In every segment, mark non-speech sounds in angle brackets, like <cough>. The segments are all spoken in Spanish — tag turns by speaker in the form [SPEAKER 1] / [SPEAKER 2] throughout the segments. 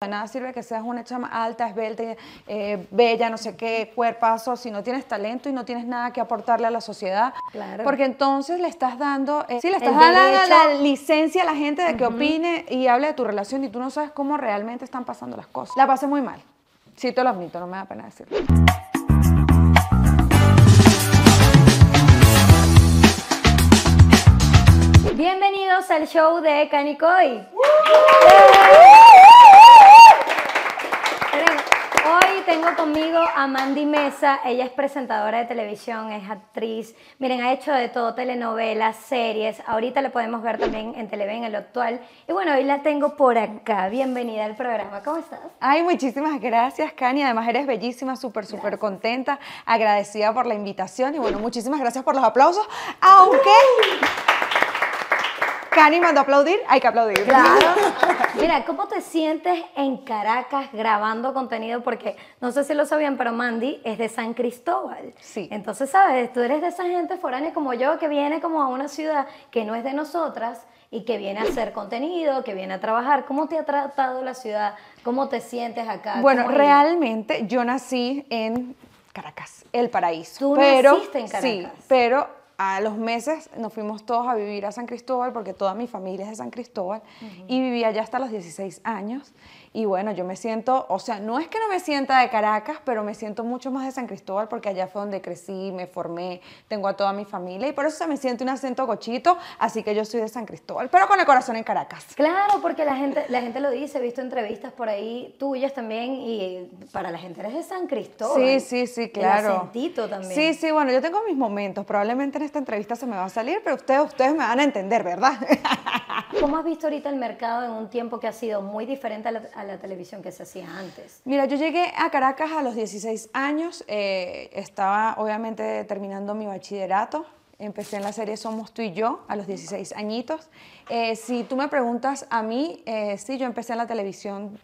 [SPEAKER 1] De nada sirve que seas una chama alta, esbelta, eh, bella, no sé qué, cuerpazo, si no tienes talento y no tienes nada que aportarle a la sociedad.
[SPEAKER 2] Claro.
[SPEAKER 1] Porque entonces le estás dando, eh, sí, le estás dando la licencia a la gente de que opine y hable de tu relación y tú no sabes cómo realmente están pasando las cosas. La pasé muy mal. Sí, te lo admito, no me da pena decirlo.
[SPEAKER 2] Bienvenidos al show de Canicoy. Miren, Hoy tengo conmigo a Mandy Mesa. Ella es presentadora de televisión, es actriz. Miren, ha hecho de todo, telenovelas, series. Ahorita le podemos ver también en Televen, en lo actual. Y bueno, hoy la tengo por acá. Bienvenida al programa. ¿Cómo estás?
[SPEAKER 1] Ay, muchísimas gracias, Cani. Además, eres bellísima, súper, súper contenta, agradecida por la invitación y bueno, muchísimas gracias por los aplausos. Aunque Cani mandó a aplaudir, hay que aplaudir.
[SPEAKER 2] Claro. <laughs> Mira, ¿cómo te sientes en Caracas grabando contenido? Porque no sé si lo sabían, pero Mandy es de San Cristóbal.
[SPEAKER 1] Sí.
[SPEAKER 2] Entonces, ¿sabes? Tú eres de esa gente foránea como yo que viene como a una ciudad que no es de nosotras y que viene a hacer contenido, que viene a trabajar. ¿Cómo te ha tratado la ciudad? ¿Cómo te sientes acá?
[SPEAKER 1] Bueno, realmente yo nací en Caracas, el paraíso.
[SPEAKER 2] Tú
[SPEAKER 1] pero,
[SPEAKER 2] naciste en
[SPEAKER 1] Sí,
[SPEAKER 2] Caracas.
[SPEAKER 1] pero a los meses nos fuimos todos a vivir a San Cristóbal porque toda mi familia es de San Cristóbal y viví allá hasta los 16 años. Y bueno, yo me siento, o sea, no es que no me sienta de Caracas, pero me siento mucho más de San Cristóbal porque allá fue donde crecí, me formé, tengo a toda mi familia y por eso se me siente un acento gochito, así que yo soy de San Cristóbal, pero con el corazón en Caracas.
[SPEAKER 2] Claro, porque la gente, la gente lo dice, he visto entrevistas por ahí tuyas también y para la gente eres de San Cristóbal.
[SPEAKER 1] Sí, sí, sí, claro.
[SPEAKER 2] El acentito también.
[SPEAKER 1] Sí, sí, bueno, yo tengo mis momentos. Probablemente en esta entrevista se me va a salir, pero ustedes, ustedes me van a entender, ¿verdad? <laughs>
[SPEAKER 2] ¿Cómo has visto ahorita el mercado en un tiempo que ha sido muy diferente a la, a la televisión que se hacía antes?
[SPEAKER 1] Mira, yo llegué a Caracas a los 16 años. eh, estaba obviamente terminando mi bachillerato. Empecé en la serie Somos tú y yo a los 16 añitos. Eh, si tú me preguntas a mí, eh, sí, yo empecé en la televisión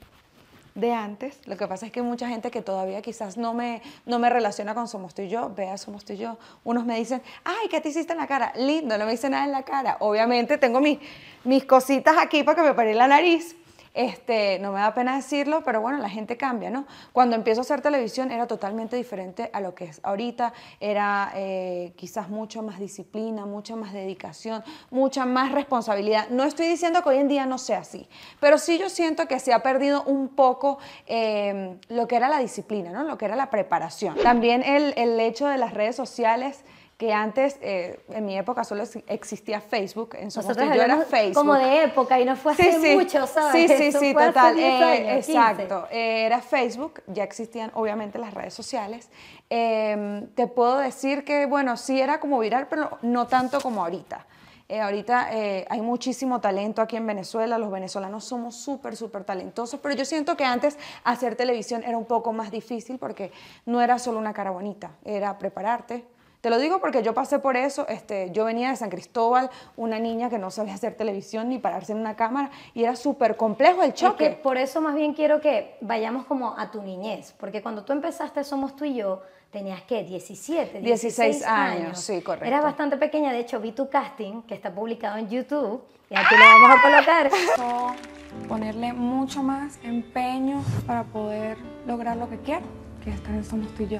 [SPEAKER 1] de antes. Lo que pasa es que mucha gente que todavía quizás no me, no me relaciona con Somos tú y yo, vea Somos tú y yo. Unos me dicen, ay, ¿qué te hiciste en la cara? Lindo, no me hice nada en la cara. Obviamente tengo mis, mis cositas aquí para que me pare la nariz. Este, no me da pena decirlo, pero bueno, la gente cambia, ¿no? Cuando empiezo a hacer televisión era totalmente diferente a lo que es ahorita. Era eh, quizás mucho más disciplina, mucha más dedicación, mucha más responsabilidad. No estoy diciendo que hoy en día no sea así, pero sí yo siento que se ha perdido un poco eh, lo que era la disciplina, ¿no? Lo que era la preparación. También el, el hecho de las redes sociales que antes, eh, en mi época, solo ex- existía Facebook, en Somos
[SPEAKER 2] Nosotros
[SPEAKER 1] Tú y yo era Facebook.
[SPEAKER 2] como de época y no fue hace mucho, ¿sabes?
[SPEAKER 1] Sí, sí,
[SPEAKER 2] Eso
[SPEAKER 1] sí, total.
[SPEAKER 2] 10
[SPEAKER 1] eh,
[SPEAKER 2] años, 15.
[SPEAKER 1] exacto. Eh, era Facebook, ya existían obviamente las redes sociales. Eh, te puedo decir que, bueno, sí era como viral, pero no tanto como ahorita. Eh, ahorita eh, hay muchísimo talento aquí en Venezuela, los venezolanos somos súper, súper talentosos, pero yo siento que antes hacer televisión era un poco más difícil porque no era solo una cara bonita, era prepararte, te lo digo porque yo pasé por eso. Este, yo venía de San Cristóbal, una niña que no sabía hacer televisión ni pararse en una cámara, y era súper complejo el
[SPEAKER 2] Es
[SPEAKER 1] choque.
[SPEAKER 2] que por eso más bien quiero que vayamos como a tu niñez, porque cuando tú empezaste Somos tú y yo, tenías que 17, 16,
[SPEAKER 1] 16 años, sí, correcto.
[SPEAKER 2] Eras bastante pequeña, de hecho vi tu casting, que está publicado en YouTube, y aquí lo vamos a colocar.
[SPEAKER 1] ponerle mucho más empeño para poder lograr lo que quiero, que estar en Somos tú y yo.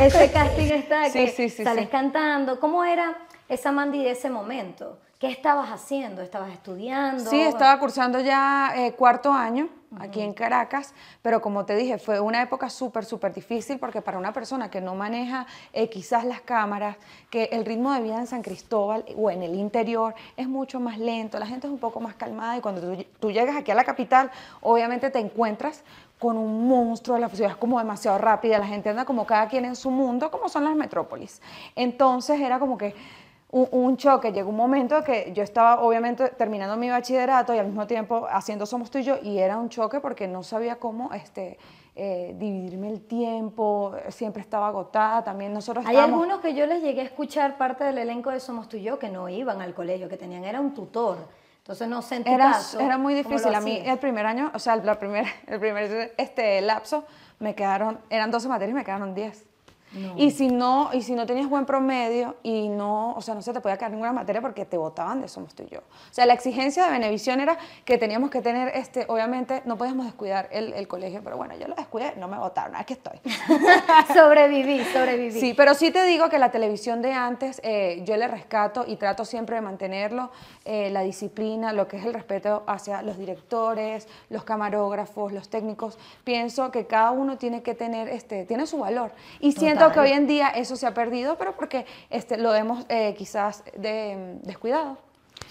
[SPEAKER 2] Ese casting está
[SPEAKER 1] Sí,
[SPEAKER 2] que
[SPEAKER 1] sí, sí,
[SPEAKER 2] sales
[SPEAKER 1] sí.
[SPEAKER 2] cantando. ¿Cómo era esa Mandy de ese momento? ¿Qué estabas haciendo? ¿Estabas estudiando?
[SPEAKER 1] Sí, estaba cursando ya eh, cuarto año aquí en Caracas, pero como te dije, fue una época súper, súper difícil porque para una persona que no maneja eh, quizás las cámaras, que el ritmo de vida en San Cristóbal o en el interior es mucho más lento, la gente es un poco más calmada y cuando tú, tú llegas aquí a la capital, obviamente te encuentras con un monstruo, la ciudad es como demasiado rápida, la gente anda como cada quien en su mundo, como son las metrópolis. Entonces era como que un, un choque, llegó un momento que yo estaba obviamente terminando mi bachillerato y al mismo tiempo haciendo Somos tú y yo y era un choque porque no sabía cómo este, eh, dividirme el tiempo, siempre estaba agotada, también nosotros
[SPEAKER 2] Hay
[SPEAKER 1] estábamos...
[SPEAKER 2] algunos que yo les llegué a escuchar parte del elenco de Somos tú y yo que no iban al colegio, que tenían, era un tutor. Entonces no sé en tu
[SPEAKER 1] Era,
[SPEAKER 2] caso,
[SPEAKER 1] era muy
[SPEAKER 2] ¿cómo lo
[SPEAKER 1] difícil. A mí el primer año, o sea, la primer, el primer este, lapso, me quedaron, eran 12 materias y me quedaron 10. Y si no, y si no tenías buen promedio y no, o sea, no se te podía caer ninguna materia porque te votaban de Somos tú y yo. O sea, la exigencia de Benevisión era que teníamos que tener, este, obviamente, no podíamos descuidar el, el colegio, pero bueno, yo lo descuidé, no me votaron, aquí estoy. <laughs>
[SPEAKER 2] sobreviví, sobreviví.
[SPEAKER 1] Sí, pero sí te digo que la televisión de antes, eh, yo le rescato y trato siempre de mantenerlo, eh, la disciplina, lo que es el respeto hacia los directores, los camarógrafos, los técnicos. Pienso que cada uno tiene que tener, este, tiene su valor. Y siento que hoy en día eso se ha perdido, pero porque este, lo hemos eh, quizás de, descuidado.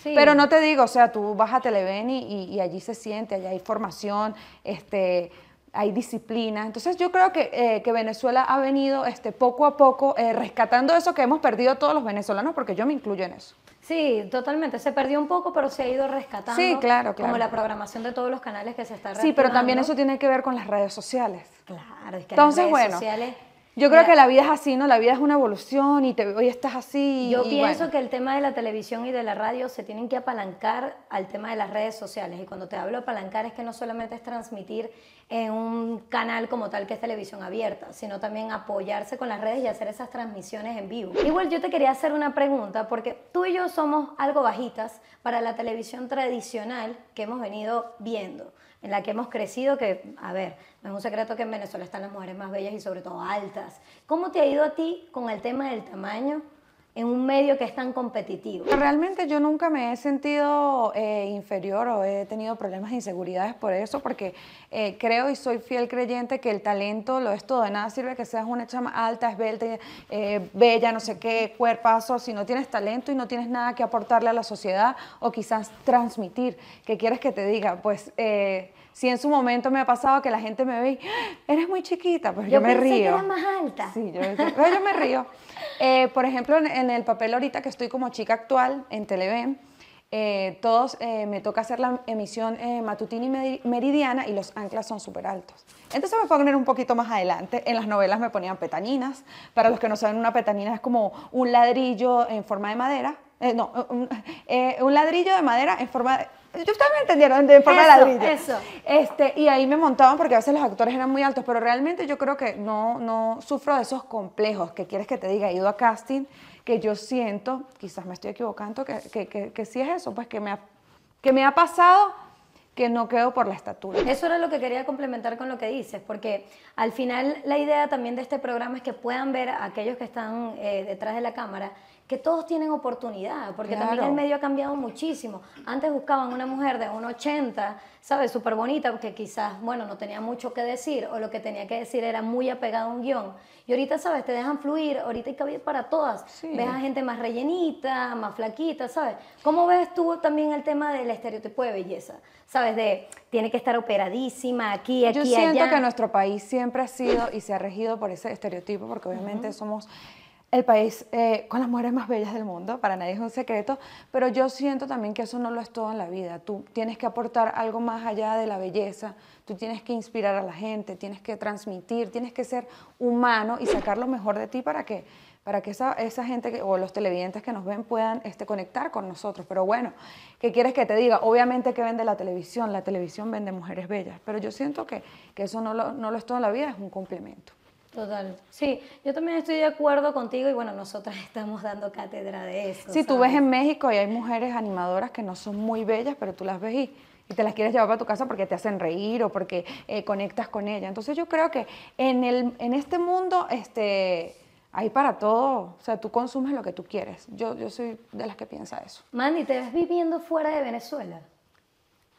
[SPEAKER 1] Pero no te digo, o sea, tú vas a Televen y, y, allí se siente, allá hay formación, este, hay disciplina. Entonces yo creo que, eh, que Venezuela ha venido este, poco a poco eh, rescatando eso que hemos perdido todos los venezolanos, porque yo me incluyo en eso.
[SPEAKER 2] Sí, totalmente. Se perdió un poco, pero se ha ido rescatando.
[SPEAKER 1] Sí, claro, claro.
[SPEAKER 2] Como la programación de todos los canales que se está
[SPEAKER 1] Sí, pero también eso tiene que ver con las redes sociales.
[SPEAKER 2] Claro, es que
[SPEAKER 1] Entonces,
[SPEAKER 2] las redes
[SPEAKER 1] bueno,
[SPEAKER 2] sociales
[SPEAKER 1] yo creo que la vida es así, ¿no? La vida es una evolución y te, hoy estás así.
[SPEAKER 2] Yo
[SPEAKER 1] y
[SPEAKER 2] pienso
[SPEAKER 1] bueno.
[SPEAKER 2] que el tema de la televisión y de la radio se tienen que apalancar al tema de las redes sociales. Y cuando te hablo de apalancar es que no solamente es transmitir en un canal como tal que es televisión abierta, sino también apoyarse con las redes y hacer esas transmisiones en vivo. Igual yo te quería hacer una pregunta, porque tú y yo somos algo bajitas para la televisión tradicional que hemos venido viendo en la que hemos crecido, que, a ver, no es un secreto que en Venezuela están las mujeres más bellas y sobre todo altas. ¿Cómo te ha ido a ti con el tema del tamaño en un medio que es tan competitivo?
[SPEAKER 1] Realmente yo nunca me he sentido eh, inferior o he tenido problemas de inseguridades por eso, porque eh, creo y soy fiel creyente que el talento lo es todo. De nada sirve que seas una chama alta, esbelta, eh, bella, no sé qué, cuerpazo, si no tienes talento y no tienes nada que aportarle a la sociedad o quizás transmitir. ¿Qué quieres que te diga? Pues si en su momento me ha pasado que la gente me ve y, ¡Ah! eres muy chiquita, pues yo,
[SPEAKER 2] yo
[SPEAKER 1] me
[SPEAKER 2] pensé
[SPEAKER 1] río.
[SPEAKER 2] que más alta.
[SPEAKER 1] Sí, yo, yo me río. <laughs> Eh, por ejemplo, en, en, el papel ahorita que estoy como chica actual en Televen, eh, todos eh, me toca hacer la emisión eh, matutina y meridiana y los anclas son súper altos. Entonces me poner un poquito más adelante. En las novelas me ponían petaninas. Para los que no saben, una petanina es como un ladrillo en forma de madera. no, un, un ladrillo de madera en forma de Ustedes me entendieron, de forma
[SPEAKER 2] eso,
[SPEAKER 1] de ladrillo.
[SPEAKER 2] Eso.
[SPEAKER 1] Este, y ahí me montaban porque a veces los actores eran muy altos, pero realmente yo creo que no, no sufro de esos complejos que quieres que te diga. He ido a casting que yo siento, quizás me estoy equivocando, que, que, que, que sí es eso, pues que me ha, que me ha pasado que no quedo por la estatura.
[SPEAKER 2] Eso era lo que quería complementar con lo que dices, porque al final la idea también de este programa es que puedan ver a aquellos que están eh, detrás de la cámara que todos tienen oportunidad, porque
[SPEAKER 1] Claro.
[SPEAKER 2] también el medio ha cambiado muchísimo. Antes buscaban una mujer de 1,80, ¿sabes? Súper bonita, porque quizás, bueno, no tenía mucho que decir, o lo que tenía que decir era muy apegado a un guion. Y ahorita, ¿sabes? Te dejan fluir, ahorita hay cabida para todas.
[SPEAKER 1] Sí.
[SPEAKER 2] Ves a gente más rellenita, más flaquita, ¿sabes? ¿Cómo ves tú también el tema del estereotipo de belleza? ¿Sabes? De, tiene que estar operadísima aquí, aquí,
[SPEAKER 1] Yo siento
[SPEAKER 2] allá.
[SPEAKER 1] que nuestro país siempre ha sido y se ha regido por ese estereotipo, porque obviamente somos el país eh, con las mujeres más bellas del mundo, para nadie es un secreto, pero yo siento también que eso no lo es todo en la vida. Tú tienes que aportar algo más allá de la belleza, tú tienes que inspirar a la gente, tienes que transmitir, tienes que ser humano y sacar lo mejor de ti para que, para que esa, esa gente que- o los televidentes que nos ven puedan este, conectar con nosotros. Pero bueno, ¿qué quieres que te diga? Obviamente que vende la televisión, la televisión vende mujeres bellas, pero yo siento que, que eso no lo, no lo es todo en la vida, es un complemento.
[SPEAKER 2] Total. Sí, yo también estoy de acuerdo contigo y bueno, nosotras <laughs> estamos dando cátedra de eso.
[SPEAKER 1] Si tú ves
[SPEAKER 2] ¿sabes?
[SPEAKER 1] en México y hay mujeres animadoras que no son muy bellas, pero tú las ves y, y te las quieres llevar para tu casa porque te hacen reír o porque eh, conectas con ella. Entonces yo creo que en, el, en este mundo este, hay para todo. O sea, tú consumes lo que tú quieres. Yo, yo soy de las que piensa eso.
[SPEAKER 2] Mandy, ¿te ves viviendo fuera de Venezuela?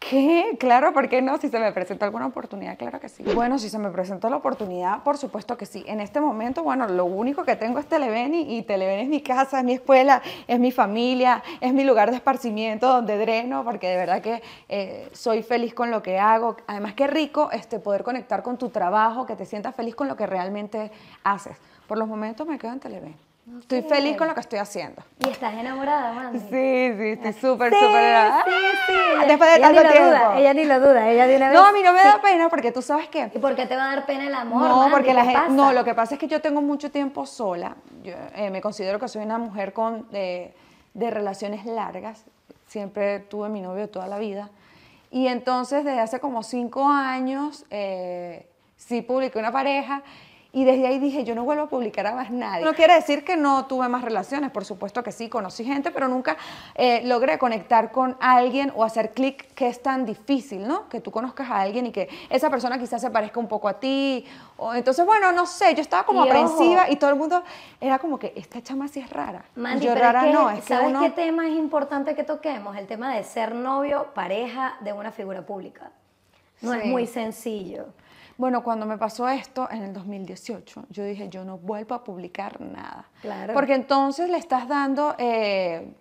[SPEAKER 1] ¿Qué? Claro, ¿por qué no? Si se me presenta alguna oportunidad, claro que sí. Bueno, si se me presenta la oportunidad, por supuesto que sí. En este momento, bueno, lo único que tengo es Televen y, y Televen es mi casa, es mi escuela, es mi familia, es mi lugar de esparcimiento donde dreno, porque de verdad que eh, soy feliz con lo que hago. Además, qué rico este, poder conectar con tu trabajo, que te sientas feliz con lo que realmente haces. Por los momentos me quedo en Televen. Estoy
[SPEAKER 2] Ok.
[SPEAKER 1] feliz con lo que estoy haciendo.
[SPEAKER 2] ¿Y estás enamorada, Mandy?
[SPEAKER 1] Sí, sí, estoy súper,
[SPEAKER 2] Sí,
[SPEAKER 1] súper...
[SPEAKER 2] sí, sí. Ella-
[SPEAKER 1] Después de
[SPEAKER 2] ella ni
[SPEAKER 1] tanto
[SPEAKER 2] lo
[SPEAKER 1] tiempo.
[SPEAKER 2] Duda, ella ni lo duda, ella de una vez...
[SPEAKER 1] No, a mí no me
[SPEAKER 2] sí.
[SPEAKER 1] da pena porque tú sabes que...
[SPEAKER 2] ¿Y por qué te va a dar pena el amor,
[SPEAKER 1] No,
[SPEAKER 2] Mandy?
[SPEAKER 1] porque la
[SPEAKER 2] ¿Qué
[SPEAKER 1] gente, no, lo que pasa es que yo tengo mucho tiempo sola. Yo eh, me considero que soy una mujer con de, de relaciones largas. Siempre tuve mi novio toda la vida. Y entonces desde hace como cinco años eh, sí publiqué una pareja Y desde ahí dije, yo no vuelvo a publicar a más nadie. No quiere decir que no tuve más relaciones, por supuesto que sí, conocí gente, pero nunca eh, logré conectar con alguien o hacer clic que es tan difícil, ¿no? Que tú conozcas a alguien y que esa persona quizás se parezca un poco a ti. O, entonces, bueno, no sé, yo estaba como
[SPEAKER 2] Y
[SPEAKER 1] aprensiva
[SPEAKER 2] ojo.
[SPEAKER 1] y todo el mundo era como que esta chama sí es rara.
[SPEAKER 2] Mandy,
[SPEAKER 1] yo
[SPEAKER 2] pero
[SPEAKER 1] rara
[SPEAKER 2] es que,
[SPEAKER 1] no, es que
[SPEAKER 2] ¿sabes
[SPEAKER 1] uno...
[SPEAKER 2] qué tema es importante que toquemos? El tema de ser novio, pareja de una figura pública. No es
[SPEAKER 1] Sí.
[SPEAKER 2] muy sencillo.
[SPEAKER 1] Bueno, cuando me pasó esto en el 2018, yo dije, yo no vuelvo a publicar nada.
[SPEAKER 2] Claro.
[SPEAKER 1] Porque entonces le estás dando, eh,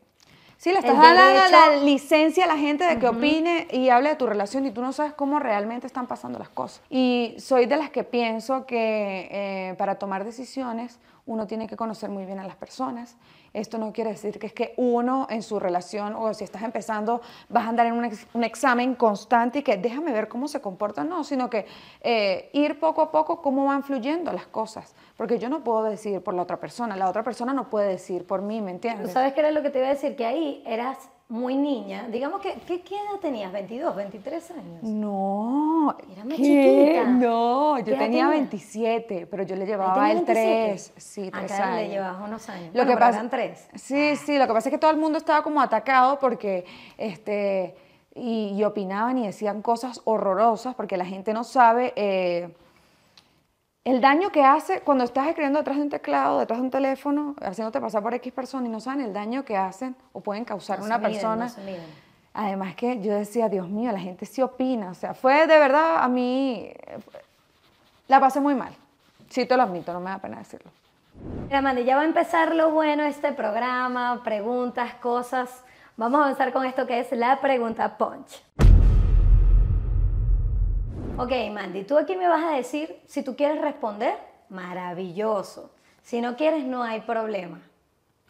[SPEAKER 1] sí, le estás dando la licencia a la gente de que opine y hable de tu relación y tú no sabes cómo realmente están pasando las cosas. Y soy de las que pienso que eh, para tomar decisiones uno tiene que conocer muy bien a las personas. Esto no quiere decir que es que uno en su relación o si estás empezando vas a andar en un, ex- un examen constante y que déjame ver cómo se comporta, no, sino que eh, ir poco a poco cómo van fluyendo las cosas. Porque yo no puedo decir por la otra persona, la otra persona no puede decir por mí, ¿me
[SPEAKER 2] ¿Tú
[SPEAKER 1] entiendes?
[SPEAKER 2] sabes qué era lo que te iba a decir? Que ahí eras muy niña. Digamos que, ¿qué, qué edad tenías? ¿22, 23 años?
[SPEAKER 1] No,
[SPEAKER 2] Era más
[SPEAKER 1] ¿qué?
[SPEAKER 2] chiquita.
[SPEAKER 1] No,
[SPEAKER 2] ¿Qué
[SPEAKER 1] yo tenía
[SPEAKER 2] tenía?
[SPEAKER 1] 27, pero yo le llevaba el
[SPEAKER 2] 27.
[SPEAKER 1] 3, sí,
[SPEAKER 2] Acá
[SPEAKER 1] 3 años.
[SPEAKER 2] le llevabas unos años.
[SPEAKER 1] Lo
[SPEAKER 2] Bueno,
[SPEAKER 1] que
[SPEAKER 2] pero
[SPEAKER 1] pasa,
[SPEAKER 2] eran tres.
[SPEAKER 1] Sí, sí, lo que pasa es que todo el mundo estaba como atacado porque, este, y, y opinaban y decían cosas horrorosas porque la gente no sabe eh, el daño que hace cuando estás escribiendo detrás de un teclado, detrás de un teléfono, haciéndote pasar por X persona y no saben el daño que hacen o pueden causar
[SPEAKER 2] No
[SPEAKER 1] a una
[SPEAKER 2] miden,
[SPEAKER 1] persona.
[SPEAKER 2] no.
[SPEAKER 1] Además que yo decía, Dios mío, la gente sí opina. O sea, fue de verdad a mí, la pasé muy mal. Sí, te lo admito, no me da pena decirlo.
[SPEAKER 2] Mira, Mandy, ya va a empezar lo bueno este programa, preguntas, cosas. Vamos a avanzar con esto que es la pregunta punch. Ok, Mandy, tú aquí me vas a decir, si tú quieres responder, maravilloso. Si no quieres, no hay problema.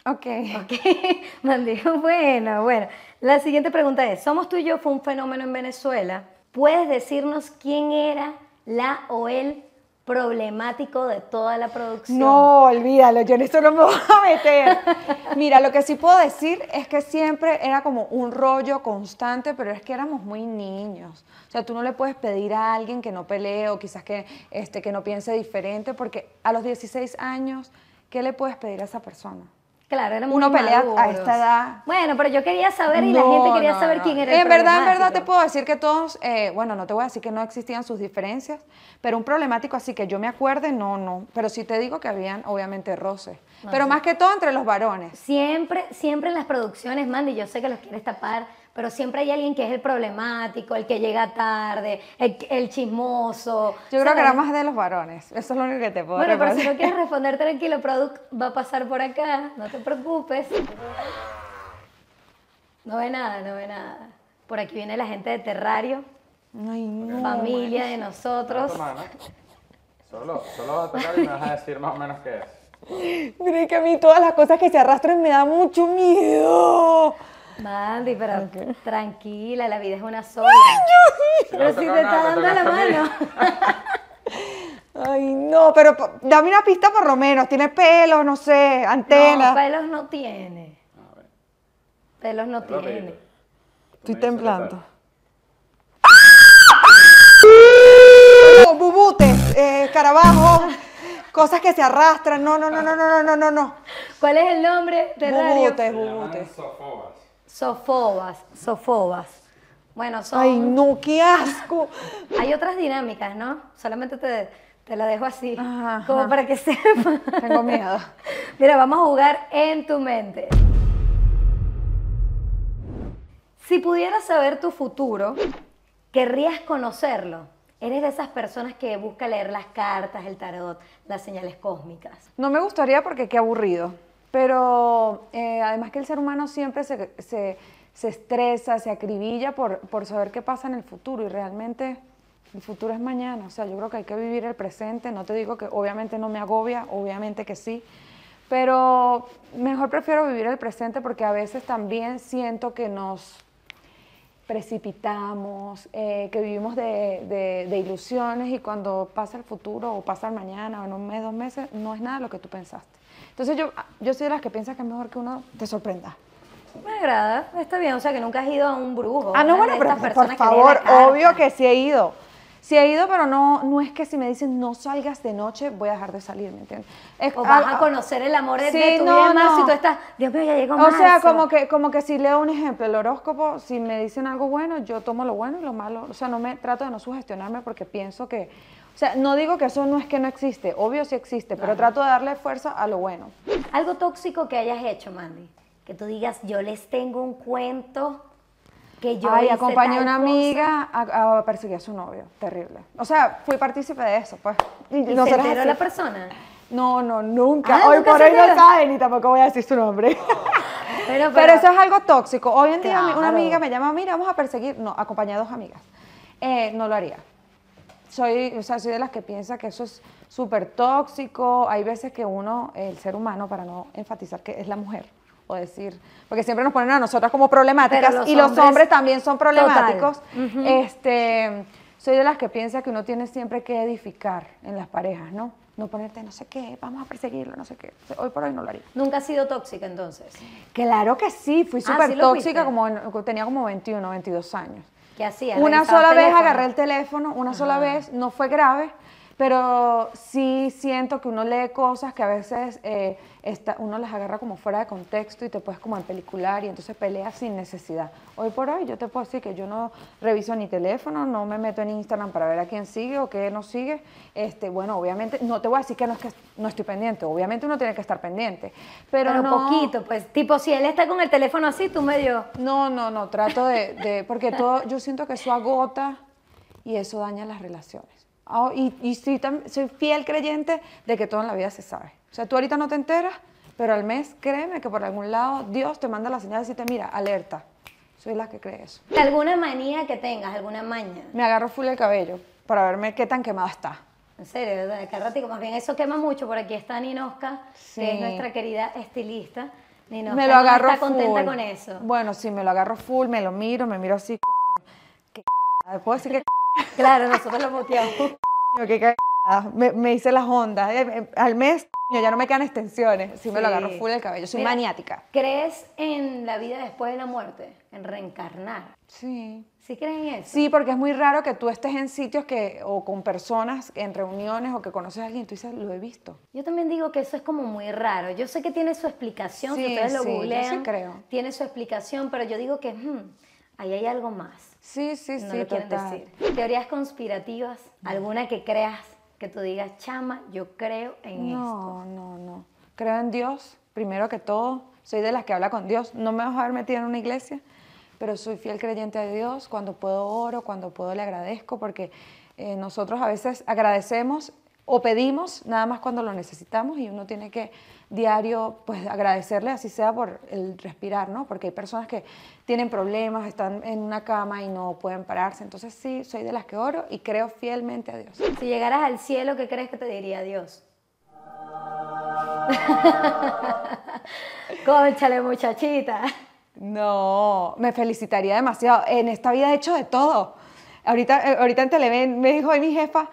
[SPEAKER 1] Ok.
[SPEAKER 2] Ok, <laughs> Mandy, bueno, bueno. La siguiente pregunta es, ¿Somos tú y yo fue un fenómeno en Venezuela? ¿Puedes decirnos quién era la o el problemático de toda la producción?
[SPEAKER 1] No, olvídalo, yo en esto no me voy a meter. Mira, lo que sí puedo decir es que siempre era como un rollo constante, pero es que éramos muy niños. O sea, tú no le puedes pedir a alguien que no pelee o quizás que, este, que no piense diferente, porque a los 16 años, ¿qué le puedes pedir a esa persona?
[SPEAKER 2] Claro,
[SPEAKER 1] Uno
[SPEAKER 2] muy
[SPEAKER 1] pelea a esta edad.
[SPEAKER 2] Bueno, pero yo quería saber y la gente quería
[SPEAKER 1] no,
[SPEAKER 2] saber
[SPEAKER 1] no.
[SPEAKER 2] quién era el
[SPEAKER 1] En verdad, en verdad te puedo decir que todos, eh, bueno, no te voy a decir que no existían sus diferencias, pero un problemático así que yo me acuerde, no, no. Pero sí te digo que habían, obviamente, roces. pero más que todo entre los varones.
[SPEAKER 2] Siempre, siempre en las producciones, Mandy, yo sé que los quieres tapar, pero siempre hay alguien que es el problemático, el que llega tarde, el, el chismoso.
[SPEAKER 1] Yo creo que
[SPEAKER 2] ¿sabes?
[SPEAKER 1] era más de los varones. Eso es lo único que te puedo
[SPEAKER 2] Bueno, pero si
[SPEAKER 1] responder.
[SPEAKER 2] no quieres responder tranquilo, Product va a pasar por acá, no te preocupes. No ve nada, no ve nada. Por aquí viene la gente de Terrario,
[SPEAKER 1] Ay, no.
[SPEAKER 2] familia de nosotros.
[SPEAKER 3] tomar, ¿no? Solo, solo vas a tocar y me vas a decir más o menos qué es.
[SPEAKER 1] Mira que a mí todas las cosas que se arrastran me da mucho miedo.
[SPEAKER 2] Mandy, pero tranquila, la vida es una sola. pero si te está dando la mano. <laughs>
[SPEAKER 1] Ay, no, pero dame una pista por lo menos. Tiene pelos, no sé, antenas.
[SPEAKER 2] No, pelos no tiene.
[SPEAKER 3] A.
[SPEAKER 2] Pelos no tiene.
[SPEAKER 1] Estoy temblando.
[SPEAKER 3] ¡Ah!
[SPEAKER 1] Oh, Bubutes, eh, cosas que se arrastran. No, no, no, no, no, no, no, no.
[SPEAKER 2] ¿Cuál es el nombre de
[SPEAKER 1] Bubutes. Bubutes
[SPEAKER 3] sofobas.
[SPEAKER 2] Sofobas. Bueno, son...
[SPEAKER 1] Ay, no, qué asco. <laughs>
[SPEAKER 2] Hay otras dinámicas, ¿no? Solamente te, te la dejo así,
[SPEAKER 1] Ajá,
[SPEAKER 2] como
[SPEAKER 1] ajá.
[SPEAKER 2] para que sepas. <laughs>
[SPEAKER 1] Tengo miedo. <laughs>
[SPEAKER 2] Mira, vamos a jugar en tu mente. Si pudieras saber tu futuro, ¿querrías conocerlo? Eres de esas personas que busca leer las cartas, el tarot, las señales cósmicas.
[SPEAKER 1] No me gustaría porque qué aburrido. Pero eh, además que el ser humano siempre se, se- se estresa, se acribilla por, por saber qué pasa en el futuro y realmente el futuro es mañana. O sea, yo creo que hay que vivir el presente. No te digo que obviamente no me agobia, obviamente que sí. Pero mejor prefiero vivir el presente porque a veces también siento que nos precipitamos, eh, que vivimos de, de- de ilusiones y cuando pasa el futuro o pasa el mañana o en un mes, dos meses, no es nada lo que tú pensaste. Entonces yo, yo soy de las que piensa que es mejor que uno te sorprenda.
[SPEAKER 2] Me agrada, está bien, o sea que nunca has ido a un brujo.
[SPEAKER 1] Ah, no, bueno, pero por
[SPEAKER 2] que
[SPEAKER 1] favor, obvio que sí he ido. Sí he ido, pero no, no es que si me dicen no salgas de noche, voy a dejar de salir, ¿me entiendes? Es-
[SPEAKER 2] O vas a conocer el amor de,
[SPEAKER 1] sí,
[SPEAKER 2] de tu
[SPEAKER 1] no,
[SPEAKER 2] vida marzo y
[SPEAKER 1] no.
[SPEAKER 2] tú estás, Dios mío, ya llegó
[SPEAKER 1] O
[SPEAKER 2] marzo.
[SPEAKER 1] sea, como que, como que si leo un ejemplo, el horóscopo, si me dicen algo bueno, yo tomo lo bueno y lo malo. O sea, no me trato de no sugestionarme porque pienso que, o sea, no digo que eso no es que no existe, obvio sí existe, pero trato de darle fuerza a lo bueno.
[SPEAKER 2] Algo tóxico que hayas hecho, Mandy. Que tú digas, yo les tengo un cuento que yo
[SPEAKER 1] Ay,
[SPEAKER 2] hice
[SPEAKER 1] acompañé a una
[SPEAKER 2] cosa".
[SPEAKER 1] amiga a, a perseguir a su novio, terrible. O sea, fui partícipe de eso, pues.
[SPEAKER 2] ¿Y se
[SPEAKER 1] nosotros
[SPEAKER 2] enteró la persona?
[SPEAKER 1] No, no, nunca.
[SPEAKER 2] Ah,
[SPEAKER 1] hoy
[SPEAKER 2] ¿nunca
[SPEAKER 1] por
[SPEAKER 2] se
[SPEAKER 1] hoy no saben y tampoco voy a decir su nombre. <laughs>
[SPEAKER 2] Pero,
[SPEAKER 1] Pero eso es algo tóxico. Hoy en día mi- una
[SPEAKER 2] Claro.
[SPEAKER 1] amiga me llama, mira, vamos a perseguir. No, acompañé a dos amigas. Eh, no lo haría. Soy, o sea, soy de las que piensa que eso es súper tóxico. Hay veces que uno, el ser humano, para no enfatizar que es la mujer, o decir, porque siempre nos ponen a nosotras como problemáticas
[SPEAKER 2] los
[SPEAKER 1] y los
[SPEAKER 2] hombres-
[SPEAKER 1] también son problemáticos. este, soy de las que piensa que uno tiene siempre que edificar en las parejas, ¿no? No ponerte no sé qué, vamos a perseguirlo, no sé qué. Hoy por hoy no lo haría.
[SPEAKER 2] Nunca has sido tóxica entonces.
[SPEAKER 1] Claro que sí, fui
[SPEAKER 2] Ah,
[SPEAKER 1] súper
[SPEAKER 2] ¿sí lo
[SPEAKER 1] tóxica, como en- tenía como 21, 22 años. Una
[SPEAKER 2] ¿Revisabas
[SPEAKER 1] sola vez agarré el teléfono, una sola vez, no fue grave, pero sí siento que uno lee cosas que a veces eh, está- uno las agarra como fuera de contexto y te puedes como empelicular y entonces peleas sin necesidad. Hoy por hoy yo te puedo decir que yo no reviso ni teléfono, no me meto en Instagram para ver a quién sigue o qué no sigue. Este, bueno, obviamente, no te voy a decir que no es que no estoy pendiente, obviamente uno tiene que estar pendiente, pero,
[SPEAKER 2] Pero,
[SPEAKER 1] no,
[SPEAKER 2] poquito, pues. Tipo, si él está con el teléfono así, tú medio...
[SPEAKER 1] no, no, no, trato de, de- porque todo, yo siento que eso agota y eso daña las relaciones. Ah, y y soy fiel creyente de que todo en la vida se sabe. O sea, tú ahorita no te enteras, pero al mes créeme que por algún lado Dios te manda la señal de decirte, mira, alerta. Soy la que cree eso.
[SPEAKER 2] ¿Alguna manía que tengas, alguna maña?
[SPEAKER 1] Me agarro full el cabello para verme qué tan quemada está.
[SPEAKER 2] En serio, ¿verdad? Cada ratico, más bien eso quema mucho. Por aquí está Ninosca, que es nuestra querida estilista. Ninosca
[SPEAKER 1] me lo agarro
[SPEAKER 2] está contenta
[SPEAKER 1] full.
[SPEAKER 2] con eso.
[SPEAKER 1] Bueno, sí, me lo agarro full, me lo miro, me miro así. <laughs> ¿Qué <laughs> ¿Puedo decir que
[SPEAKER 2] Claro, nosotros lo muteamos. <laughs>
[SPEAKER 1] Qué cagada. Me, me hice las ondas. Eh, eh, Al mes ya no me quedan extensiones. Sí, me lo agarro full el cabello. Soy
[SPEAKER 2] Mira,
[SPEAKER 1] maniática.
[SPEAKER 2] ¿Crees en la vida después de la muerte? En reencarnar.
[SPEAKER 1] Sí.
[SPEAKER 2] ¿Sí crees en eso?
[SPEAKER 1] Sí, porque es muy raro que tú estés en sitios que, o con personas, en reuniones, o que conoces a alguien y tú dices, lo he visto.
[SPEAKER 2] Yo también digo que eso es como muy raro. Yo sé que tiene su explicación, si
[SPEAKER 1] Sí,
[SPEAKER 2] ustedes lo
[SPEAKER 1] sí, yo sí
[SPEAKER 2] googlean,
[SPEAKER 1] creo.
[SPEAKER 2] tiene su explicación, pero yo digo que hmm, ahí hay algo más.
[SPEAKER 1] Sí, sí,
[SPEAKER 2] no
[SPEAKER 1] sí,
[SPEAKER 2] lo quieren
[SPEAKER 1] total.
[SPEAKER 2] decir. Teorías conspirativas, alguna que creas, que tú digas, chama, yo creo en esto.
[SPEAKER 1] No, no, no. Creo en Dios, primero que todo. Soy de las que habla con Dios. No me vas a ver metida en una iglesia, pero soy fiel creyente a Dios. Cuando puedo oro, cuando puedo le agradezco, porque eh, nosotros a veces agradecemos o pedimos nada más cuando lo necesitamos y uno tiene que diario pues agradecerle así sea por el respirar, ¿no? Porque hay personas que tienen problemas, están en una cama y no pueden pararse. Entonces sí, soy de las que oro y creo fielmente a Dios.
[SPEAKER 2] Si llegaras al cielo, ¿qué crees que te diría Dios? <laughs> Cónchale, muchachita.
[SPEAKER 1] No, me felicitaría demasiado. En esta vida he hecho de todo. Ahorita, eh, ahorita en Televen me dijo mi jefa,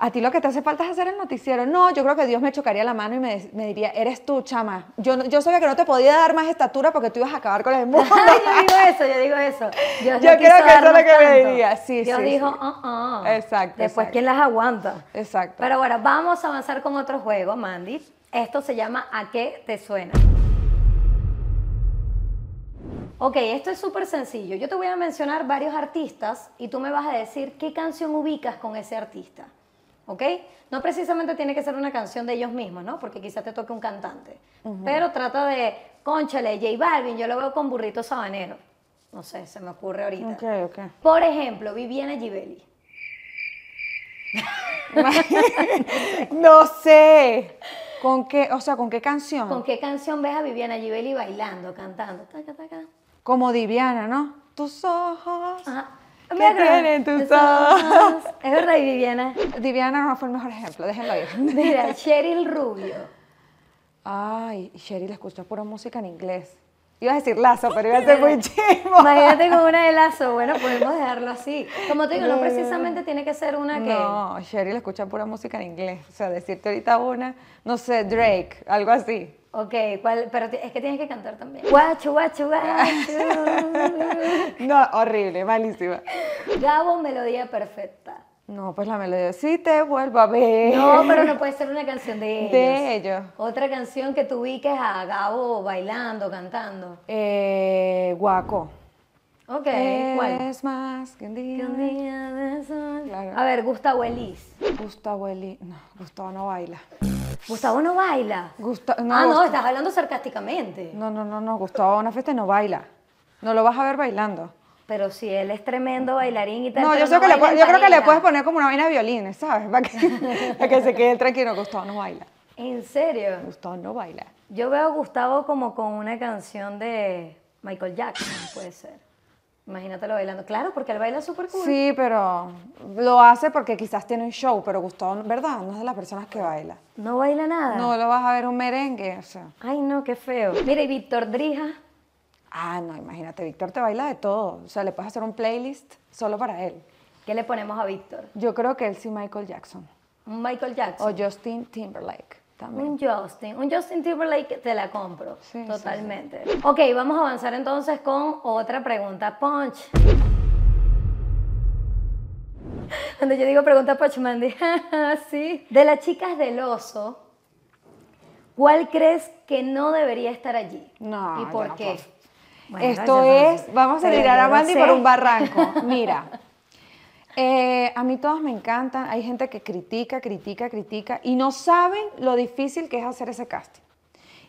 [SPEAKER 1] a ti lo que te hace falta es hacer el noticiero. No, yo creo que Dios me chocaría la mano y me, me diría, eres tú, chama. Yo, no- yo sabía que no te podía dar más estatura porque tú ibas a acabar con <laughs> el mundo.
[SPEAKER 2] yo digo eso, yo digo eso. Dios <laughs>
[SPEAKER 1] Yo
[SPEAKER 2] no
[SPEAKER 1] creo que eso es lo que me diría. Sí,
[SPEAKER 2] Dios
[SPEAKER 1] sí,
[SPEAKER 2] dijo,
[SPEAKER 1] sí.
[SPEAKER 2] "Uh-uh".
[SPEAKER 1] Exacto,
[SPEAKER 2] Después,
[SPEAKER 1] exacto.
[SPEAKER 2] ¿quién las aguanta?
[SPEAKER 1] Exacto.
[SPEAKER 2] Pero bueno, vamos a avanzar con otro juego, Mandy. Esto se llama ¿A qué te suena? Ok, esto es súper sencillo. Yo te voy a mencionar varios artistas y tú me vas a decir qué canción ubicas con ese artista. ¿Ok? No precisamente tiene que ser una canción de ellos mismos, ¿no? Porque quizá te toque un cantante. Pero trata de, conchale, J Balvin, yo lo veo con burrito sabanero. No sé, se me ocurre ahorita.
[SPEAKER 1] Ok, ok.
[SPEAKER 2] Por ejemplo, Viviana Givelli. <laughs>
[SPEAKER 1] No sé. ¿Con qué, o sea, con qué canción?
[SPEAKER 2] ¿Con qué canción ves a Viviana Givelli bailando, cantando? Taca, taca.
[SPEAKER 1] Como Diviana, ¿no? Tus ojos.
[SPEAKER 2] Ajá.
[SPEAKER 1] ¿Qué
[SPEAKER 2] Mira,
[SPEAKER 1] tienen tus
[SPEAKER 2] ojos. <laughs> Es verdad, y Viviana.
[SPEAKER 1] Diviana no fue el mejor ejemplo, déjenlo ir. <laughs>
[SPEAKER 2] Mira, Cheryl Rubio.
[SPEAKER 1] Ay, Sherry le escucha pura música en inglés. Iba a decir lazo, pero iba a ser muy <laughs> <laughs> chivo.
[SPEAKER 2] Imagínate con una de lazo. Bueno, podemos dejarlo así. Como te digo, no precisamente tiene que ser una que.
[SPEAKER 1] No, Sherry le escucha pura música en inglés. O sea, decirte ahorita una, no sé, Drake, algo así.
[SPEAKER 2] Ok, ¿cuál? pero es que tienes que cantar también. Guachu, guachu, guachu. <laughs>
[SPEAKER 1] No, horrible, malísima.
[SPEAKER 2] Gabo, melodía perfecta.
[SPEAKER 1] No, pues la melodía, sí te vuelvo a ver.
[SPEAKER 2] No, pero no puede ser una canción de <laughs> ellos.
[SPEAKER 1] De ellos.
[SPEAKER 2] Otra canción que tú ubiques a Gabo bailando, cantando.
[SPEAKER 1] Eh, guaco.
[SPEAKER 2] Ok, ¿cuál?
[SPEAKER 1] Es más que un día.
[SPEAKER 2] Que un día de sol.
[SPEAKER 1] Claro.
[SPEAKER 2] A ver, Gustavo Elis.
[SPEAKER 1] Gustavo Eli. No, Gustavo no baila.
[SPEAKER 2] Gustavo no baila.
[SPEAKER 1] Gusta- no,
[SPEAKER 2] ah, no,
[SPEAKER 1] Gustavo-
[SPEAKER 2] estás hablando sarcásticamente.
[SPEAKER 1] No, no, no, no. Gustavo a una fiesta no baila. No lo vas a ver bailando.
[SPEAKER 2] Pero si él es tremendo bailarín y tal.
[SPEAKER 1] No, yo, sé que le yo creo que le puedes poner como una vaina de violines, ¿sabes? Para que, <laughs> para que se quede tranquilo. Gustavo no baila.
[SPEAKER 2] ¿En serio?
[SPEAKER 1] Gustavo no baila.
[SPEAKER 2] Yo veo a Gustavo como con una canción de Michael Jackson, puede ser. Imagínatelo bailando. Claro, porque él baila súper cool.
[SPEAKER 1] Sí, pero lo hace porque quizás tiene un show, pero Gustavo, ¿verdad? No es de las personas que baila.
[SPEAKER 2] No baila nada.
[SPEAKER 1] No lo vas a ver un merengue, o sea.
[SPEAKER 2] Ay, no, qué feo. Mira, y Víctor Drija.
[SPEAKER 1] Ah, no, imagínate, Víctor te baila de todo. O sea, le puedes hacer un playlist solo para él.
[SPEAKER 2] ¿Qué le ponemos a Víctor?
[SPEAKER 1] Yo creo que él sí Michael Jackson.
[SPEAKER 2] Un Michael Jackson.
[SPEAKER 1] O Justin Timberlake también.
[SPEAKER 2] Un Justin, un Justin Timberlake te la compro,
[SPEAKER 1] Sí, sí,
[SPEAKER 2] totalmente. Ok, vamos a avanzar entonces con otra pregunta punch. Cuando yo digo pregunta punch, Mandy, <laughs> sí. De las chicas del oso, ¿cuál crees que no debería estar allí?
[SPEAKER 1] No,
[SPEAKER 2] ¿Y por qué? Bueno,
[SPEAKER 1] Esto
[SPEAKER 2] no
[SPEAKER 1] es, vamos a tirar a Mandy por un barranco. <laughs> Mira, eh, a mí todos me encantan. Hay gente que critica, critica, critica y no saben lo difícil que es hacer ese casting.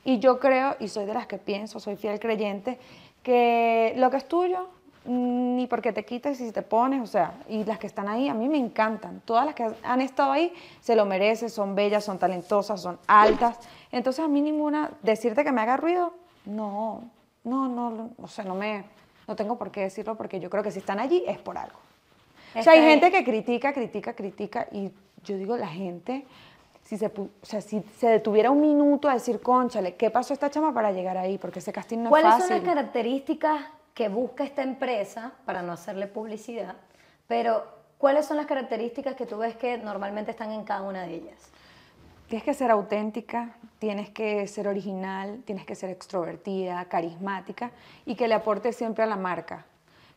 [SPEAKER 1] Y yo creo, y soy de las que pienso, soy fiel creyente, que lo que es tuyo, mm, ni porque te quites y si te pones, o sea, y las que están ahí, a mí me encantan. Todas las que han estado ahí se lo merecen, son bellas, son talentosas, son altas. Entonces a mí ninguna, decirte que me haga ruido, no, no, no, o sea, no me, no tengo por qué decirlo porque yo creo que si están allí es por algo. O sea, hay
[SPEAKER 2] Está
[SPEAKER 1] gente que critica, critica, critica y yo digo, la gente, si se, o sea, si se detuviera un minuto a decir, conchale, ¿qué pasó esta chama para llegar ahí? Porque ese casting no es
[SPEAKER 2] ¿Cuáles
[SPEAKER 1] fácil.
[SPEAKER 2] son las características que busca esta empresa, para no hacerle publicidad, pero cuáles son las características que tú ves que normalmente están en cada una de ellas?
[SPEAKER 1] Tienes que ser auténtica, tienes que ser original, tienes que ser extrovertida, carismática y que le aporte siempre a la marca.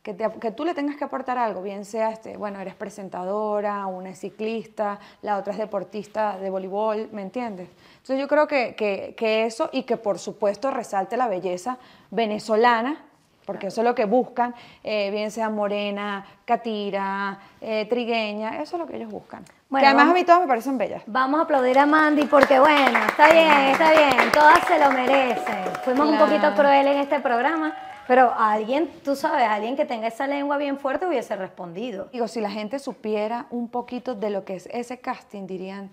[SPEAKER 1] Que, tú le tengas que aportar algo, bien sea, este, bueno, eres presentadora, una es ciclista, la otra es deportista de voleibol, ¿me entiendes? Entonces yo creo que eso y que por supuesto resalte la belleza venezolana, porque eso es lo que buscan, eh, bien sea morena, catira, eh, trigueña, eso es lo que ellos buscan.
[SPEAKER 2] Bueno,
[SPEAKER 1] que además
[SPEAKER 2] vamos-
[SPEAKER 1] a mí todas me parecen bellas.
[SPEAKER 2] Vamos a aplaudir a Mandy porque bueno, está bien, está bien, todas se lo merecen. Fuimos un
[SPEAKER 1] Claro.
[SPEAKER 2] poquito crueles en este programa, pero alguien, tú sabes, alguien que tenga esa lengua bien fuerte hubiese respondido.
[SPEAKER 1] Digo, si la gente supiera un poquito de lo que es ese casting, dirían,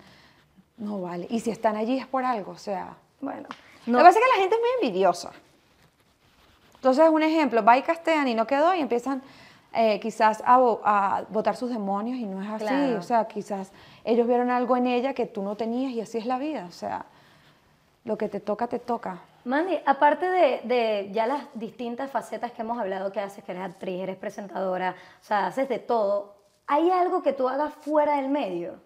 [SPEAKER 1] no vale. Y si están allí es por algo, o sea.
[SPEAKER 2] Bueno,
[SPEAKER 1] Lo
[SPEAKER 2] no,
[SPEAKER 1] que pasa es que la gente es muy envidiosa. Entonces, un ejemplo, va y castean y no quedó y empiezan eh, quizás a, a votar sus demonios y no es así.
[SPEAKER 2] Claro.
[SPEAKER 1] O sea, quizás ellos vieron algo en ella que tú no tenías y así es la vida. O sea, lo que te toca, te toca.
[SPEAKER 2] Mandy, aparte de, de ya las distintas facetas que hemos hablado que haces, que eres actriz, eres presentadora, o sea, haces de todo, ¿hay algo que tú hagas fuera del medio?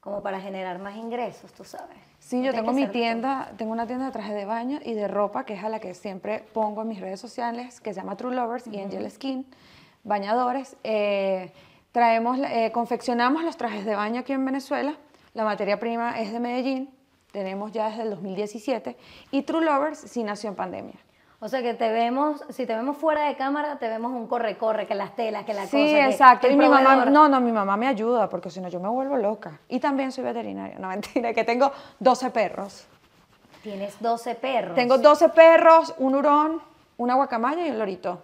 [SPEAKER 2] Como para generar más ingresos, tú sabes.
[SPEAKER 1] Sí, yo tengo mi
[SPEAKER 2] todo.
[SPEAKER 1] tienda, tengo una tienda de traje de baño y de ropa, que es a la que siempre pongo en mis redes sociales, que se llama True Lovers y Angel Skin, bañadores. Eh, traemos, eh, confeccionamos los trajes de baño aquí en Venezuela. La materia prima es de Medellín, tenemos ya desde el 2017. Y True Lovers sí nació en pandemia.
[SPEAKER 2] O sea que te vemos, si te vemos fuera de cámara, te vemos un corre-corre, que las telas, que la
[SPEAKER 1] Sí,
[SPEAKER 2] cosa. que
[SPEAKER 1] exacto. Y mi mamá, no, no, mi mamá me ayuda, porque si no yo me vuelvo loca. Y también soy veterinaria, no <laughs> mentira, que tengo 12 perros.
[SPEAKER 2] Tienes 12 perros.
[SPEAKER 1] Tengo 12 perros, un hurón, una guacamaya y un lorito.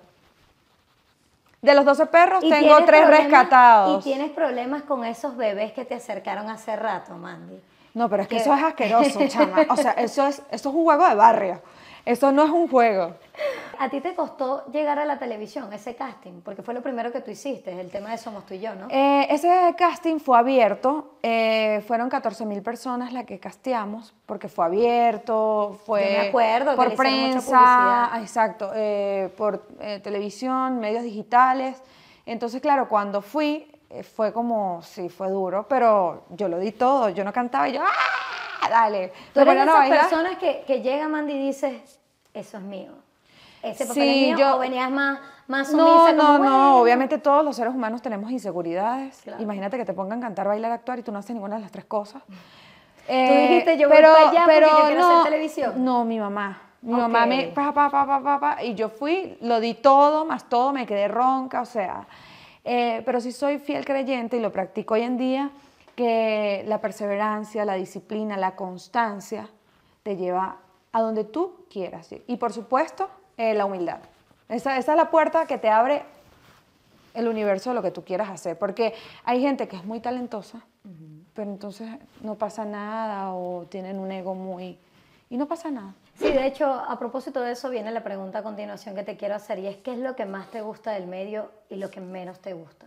[SPEAKER 1] De los 12 perros tengo tres rescatados.
[SPEAKER 2] Y tienes problemas con esos bebés que te acercaron hace rato, Mandy.
[SPEAKER 1] No, pero es que
[SPEAKER 2] ¿Qué?
[SPEAKER 1] eso es asqueroso, chama. O sea, eso es, eso es un juego de barrio. Eso no es un juego.
[SPEAKER 2] ¿A ti te costó llegar a la televisión, ese casting? Porque fue lo primero que tú hiciste, el tema de Somos tú y yo, ¿no?
[SPEAKER 1] Eh, ese casting fue abierto. eh, fueron 14 mil personas las que casteamos, porque fue abierto, fue
[SPEAKER 2] Yo me acuerdo que
[SPEAKER 1] por
[SPEAKER 2] mucha
[SPEAKER 1] prensa, ah, exacto, eh, por eh, televisión, medios digitales. Entonces, claro, cuando fui, fue como, sí, fue duro, pero yo lo di todo. Yo no cantaba y yo, ¡ah! <laughs> Dale.
[SPEAKER 2] Tú
[SPEAKER 1] Me
[SPEAKER 2] eres de
[SPEAKER 1] ponían a
[SPEAKER 2] esas personas que, que llega Mandy y dice, eso es mío. ese papel
[SPEAKER 1] Sí,
[SPEAKER 2] es mío,
[SPEAKER 1] yo-
[SPEAKER 2] o venías más, más
[SPEAKER 1] No,
[SPEAKER 2] sumisa?
[SPEAKER 1] no,
[SPEAKER 2] como,
[SPEAKER 1] no,
[SPEAKER 2] bueno.
[SPEAKER 1] obviamente todos los seres humanos tenemos inseguridades.
[SPEAKER 2] Claro.
[SPEAKER 1] Imagínate que te pongan a cantar, bailar, actuar y tú no haces ninguna de las tres cosas.
[SPEAKER 2] Tú dijiste, yo voy para allá porque yo quiero hacer televisión.
[SPEAKER 1] No, mi mamá. Mi mamá me, pa, pa, pa, pa, pa, pa, y yo fui, lo di todo, más todo, me quedé ronca, o sea, eh, pero sí soy fiel creyente y lo practico hoy en día, que la perseverancia, la disciplina, la constancia te lleva a donde tú quieras. Y por supuesto, eh, la humildad. Esa, esa es la puerta que te abre el universo de lo que tú quieras hacer, porque hay gente que es muy talentosa, pero entonces no pasa nada o tienen un ego muy... y no pasa nada.
[SPEAKER 2] Sí, de hecho, a propósito de eso viene la pregunta a continuación que te quiero hacer y es ¿qué es lo que más te gusta del medio y lo que menos te gusta?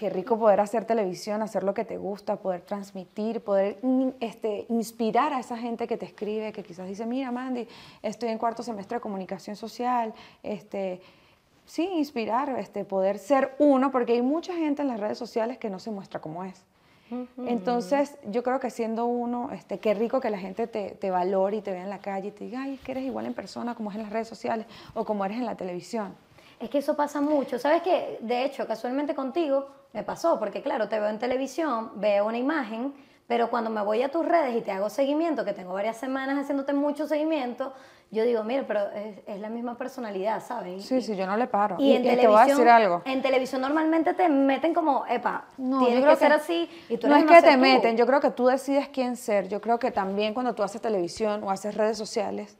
[SPEAKER 1] Qué rico poder hacer televisión, hacer lo que te gusta, poder transmitir, poder este, inspirar a esa gente que te escribe, que quizás dice, mira Mandy, estoy en cuarto semestre de comunicación social, este, sí, inspirar, este, poder ser uno, porque hay mucha gente en las redes sociales que no se muestra como es. Entonces, yo creo que siendo uno, este, qué rico que la gente te, te valore y te vea en la calle y te diga, ay, es que eres igual en persona como es en las redes sociales o como eres en la televisión.
[SPEAKER 2] Es que eso pasa mucho. ¿Sabes qué? De hecho, casualmente contigo me pasó, porque claro, te veo en televisión, veo una imagen, pero cuando me voy a tus redes y te hago seguimiento, que tengo varias semanas haciéndote mucho seguimiento, yo digo, mira, pero es, es la misma personalidad, ¿sabes?
[SPEAKER 1] Sí, sí, yo no le paro.
[SPEAKER 2] Y, en
[SPEAKER 1] te
[SPEAKER 2] televisión,
[SPEAKER 1] voy a decir algo.
[SPEAKER 2] En televisión normalmente te meten como, epa,
[SPEAKER 1] No,
[SPEAKER 2] tienes que ser así y tú
[SPEAKER 1] no es que te
[SPEAKER 2] tú.
[SPEAKER 1] meten, yo creo que tú decides quién ser. Yo creo que también cuando tú haces televisión o haces redes sociales,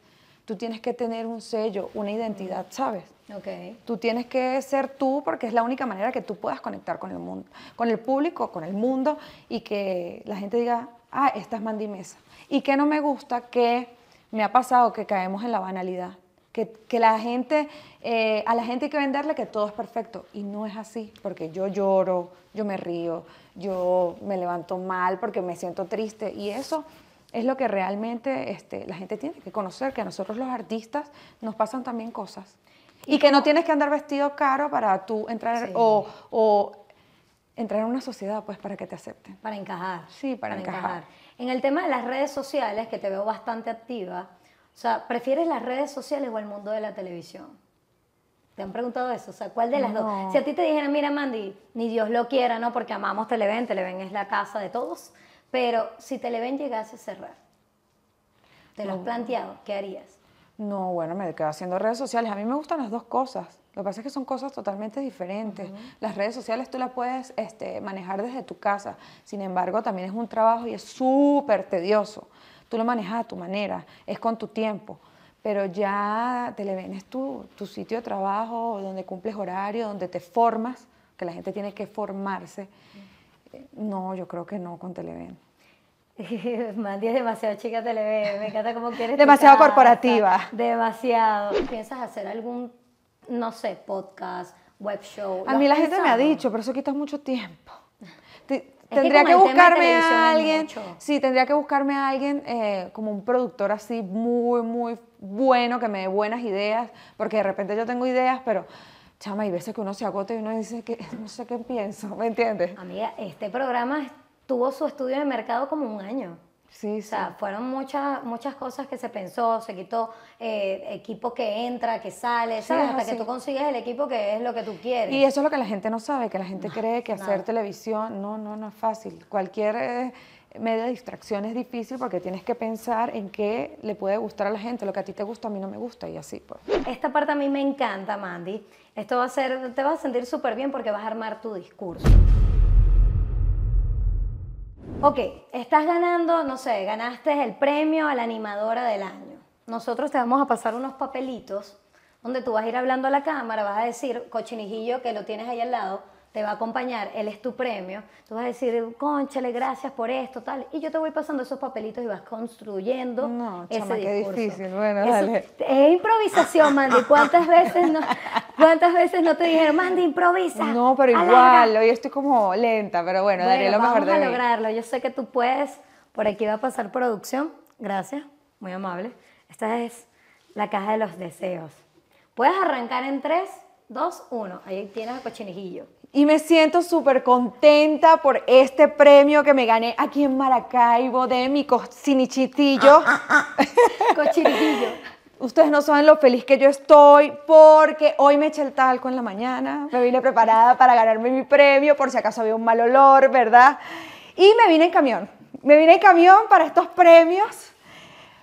[SPEAKER 1] tú tienes que tener un sello, una identidad, ¿sabes?
[SPEAKER 2] Ok.
[SPEAKER 1] Tú tienes que ser tú porque es la única manera que tú puedas conectar con el mundo, con el público, con el mundo y que la gente diga, ah, esta es Mandy Mesa. Y que no me gusta que me ha pasado que caemos en la banalidad, que, que la gente, eh, a la gente hay que venderle que todo es perfecto y no es así, porque yo lloro, yo me río, yo me levanto mal porque me siento triste y eso es lo que realmente este, la gente tiene que conocer, que a nosotros los artistas nos pasan también cosas. Y, que no tienes que andar vestido caro para tú entrar
[SPEAKER 2] Sí.
[SPEAKER 1] o, o entrar en una sociedad, pues, para que te acepten.
[SPEAKER 2] Para encajar.
[SPEAKER 1] Sí, para encajar.
[SPEAKER 2] En el tema de las redes sociales, que te veo bastante activa, o sea, ¿prefieres las redes sociales o el mundo de la televisión? ¿Te han preguntado eso? O sea, ¿cuál de las
[SPEAKER 1] No.
[SPEAKER 2] dos? Si a ti te dijeran, mira, Mandy, ni Dios lo quiera, ¿no? Porque amamos Televen, Televen es la casa de todos, pero si Televen llegase a cerrar, ¿te lo has planteado? ¿Qué harías?
[SPEAKER 1] No, bueno, me quedo haciendo redes sociales. A mí me gustan las dos cosas. Lo que pasa es que son cosas totalmente diferentes. Las redes sociales tú las puedes este, manejar desde tu casa. Sin embargo, también es un trabajo y es súper tedioso. Tú lo manejas a tu manera, es con tu tiempo. Pero ya Televen es tu, tu sitio de trabajo, donde cumples horario, donde te formas, que la gente tiene que formarse. No, yo creo que no con Televen. <laughs>
[SPEAKER 2] Mandy es demasiado chica Televen, me encanta cómo quieres.
[SPEAKER 1] Demasiado
[SPEAKER 2] casa,
[SPEAKER 1] corporativa.
[SPEAKER 2] Demasiado. ¿Piensas hacer algún, no sé, podcast, web show?
[SPEAKER 1] A
[SPEAKER 2] ¿Lo
[SPEAKER 1] mí la gente me ha dicho, pero eso quita mucho tiempo. Te- tendría que, buscarme a alguien, sí, tendría que buscarme a alguien eh, como un productor así muy, muy bueno, que me dé buenas ideas, porque de repente yo tengo ideas, pero chama, hay veces que uno se agota y uno dice que <laughs> no sé qué pienso, ¿me entiendes?
[SPEAKER 2] Amiga, este programa tuvo su estudio de mercado como un año.
[SPEAKER 1] Sí,
[SPEAKER 2] O
[SPEAKER 1] sí.
[SPEAKER 2] sea, fueron muchas, muchas cosas que se pensó, se quitó eh, equipo que entra, que sale, ¿sabes?
[SPEAKER 1] es
[SPEAKER 2] Hasta que tú consigues el equipo que es lo que tú quieres.
[SPEAKER 1] Y eso es lo que la gente no sabe, que la gente cree que hacer
[SPEAKER 2] nada.
[SPEAKER 1] televisión, no, no, no es fácil. Cualquier eh, medio de distracción es difícil porque tienes que pensar en qué le puede gustar a la gente. Lo que a ti te gusta, a mí no me gusta y así. Pues.
[SPEAKER 2] Esta parte a mí me encanta, Mandy. Esto va a ser, te vas a sentir súper bien porque vas a armar tu discurso. Ok, estás ganando, no sé, ganaste el premio a la animadora del año. Nosotros te vamos a pasar unos papelitos donde tú vas a ir hablando a la cámara, vas a decir, cochinijillo, que lo tienes ahí al lado, te va a acompañar, él es tu premio. Tú vas a decir, conchale, gracias por esto, tal. Y yo te voy pasando esos papelitos y vas construyendo
[SPEAKER 1] No,
[SPEAKER 2] ese
[SPEAKER 1] chama, qué
[SPEAKER 2] discurso.
[SPEAKER 1] difícil. Bueno,
[SPEAKER 2] Eso-
[SPEAKER 1] dale.
[SPEAKER 2] es improvisación, Mandy. ¿Cuántas veces no, cuántas veces no te dijeron, Mandy, improvisa?
[SPEAKER 1] No, pero
[SPEAKER 2] alarga"?
[SPEAKER 1] igual, hoy estoy como lenta, pero bueno, daré
[SPEAKER 2] Bueno,
[SPEAKER 1] lo mejor
[SPEAKER 2] vamos
[SPEAKER 1] de
[SPEAKER 2] a
[SPEAKER 1] mí.
[SPEAKER 2] lograrlo. Yo sé que tú puedes. Por aquí va a pasar producción. Gracias, muy amable. Esta es la caja de los deseos. Puedes arrancar en 3, 2, 1. Ahí tienes el cochinijillo.
[SPEAKER 1] Y me siento súper contenta por este premio que me gané aquí en Maracaibo de mi cocinichitillo. <laughs>
[SPEAKER 2] Cochinijillo.
[SPEAKER 1] Ustedes no saben lo feliz que yo estoy porque hoy me eché el talco en la mañana, me vine preparada para ganarme mi premio por si acaso había un mal olor, ¿verdad? Y me vine en camión, me vine en camión para estos premios,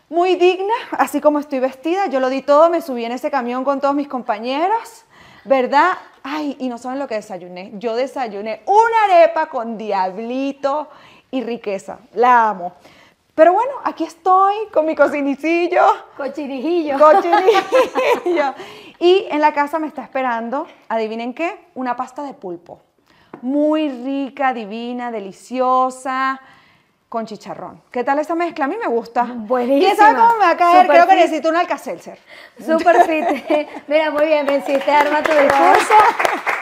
[SPEAKER 1] muy digna, así como estoy vestida, yo lo di todo, me subí en ese camión con todos mis compañeros, ¿verdad? Ay, y no saben lo que desayuné, yo desayuné una arepa con diablito y riqueza, la amo. Pero bueno, aquí estoy con mi cocinicillo.
[SPEAKER 2] Cochinijillo.
[SPEAKER 1] Cochinillo. <laughs> y en la casa me está esperando, adivinen qué, una pasta de pulpo. Muy rica, divina, deliciosa, con chicharrón. ¿Qué tal esta mezcla? A mí me gusta.
[SPEAKER 2] Buenísima.
[SPEAKER 1] ¿Quién sabe cómo me va a caer?
[SPEAKER 2] Super
[SPEAKER 1] Creo que necesito un alcacelser.
[SPEAKER 2] Súper fit. <laughs> Mira, muy bien, venciste, arma tu discurso. <laughs>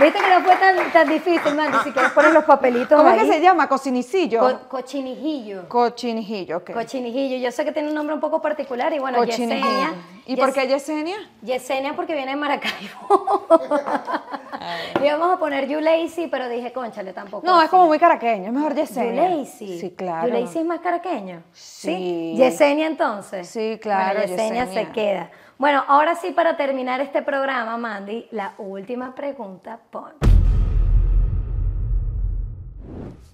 [SPEAKER 2] Viste que no fue tan, tan difícil, Mandy, si quieres poner los papelitos
[SPEAKER 1] ¿Cómo es que se llama? Cocinicillo.
[SPEAKER 2] Co- cochinijillo.
[SPEAKER 1] Cochinijillo, ok.
[SPEAKER 2] Cochinijillo. Yo sé que tiene un nombre un poco particular y bueno. Yesenia.
[SPEAKER 1] ¿Y por qué Yesenia?
[SPEAKER 2] Yesenia porque viene de Maracaibo. <laughs> Íbamos a poner Yulacy, pero dije, conchale, tampoco.
[SPEAKER 1] No, es como muy caraqueño, es mejor Yesenia.
[SPEAKER 2] Yulacy.
[SPEAKER 1] Sí, claro.
[SPEAKER 2] Yulacy es más caraqueño.
[SPEAKER 1] Sí.
[SPEAKER 2] Yesenia entonces.
[SPEAKER 1] Sí, claro,
[SPEAKER 2] Bueno, Yesenia,
[SPEAKER 1] Yesenia.
[SPEAKER 2] se queda. Bueno, ahora sí, para terminar este programa, Mandy, la última pregunta, pon.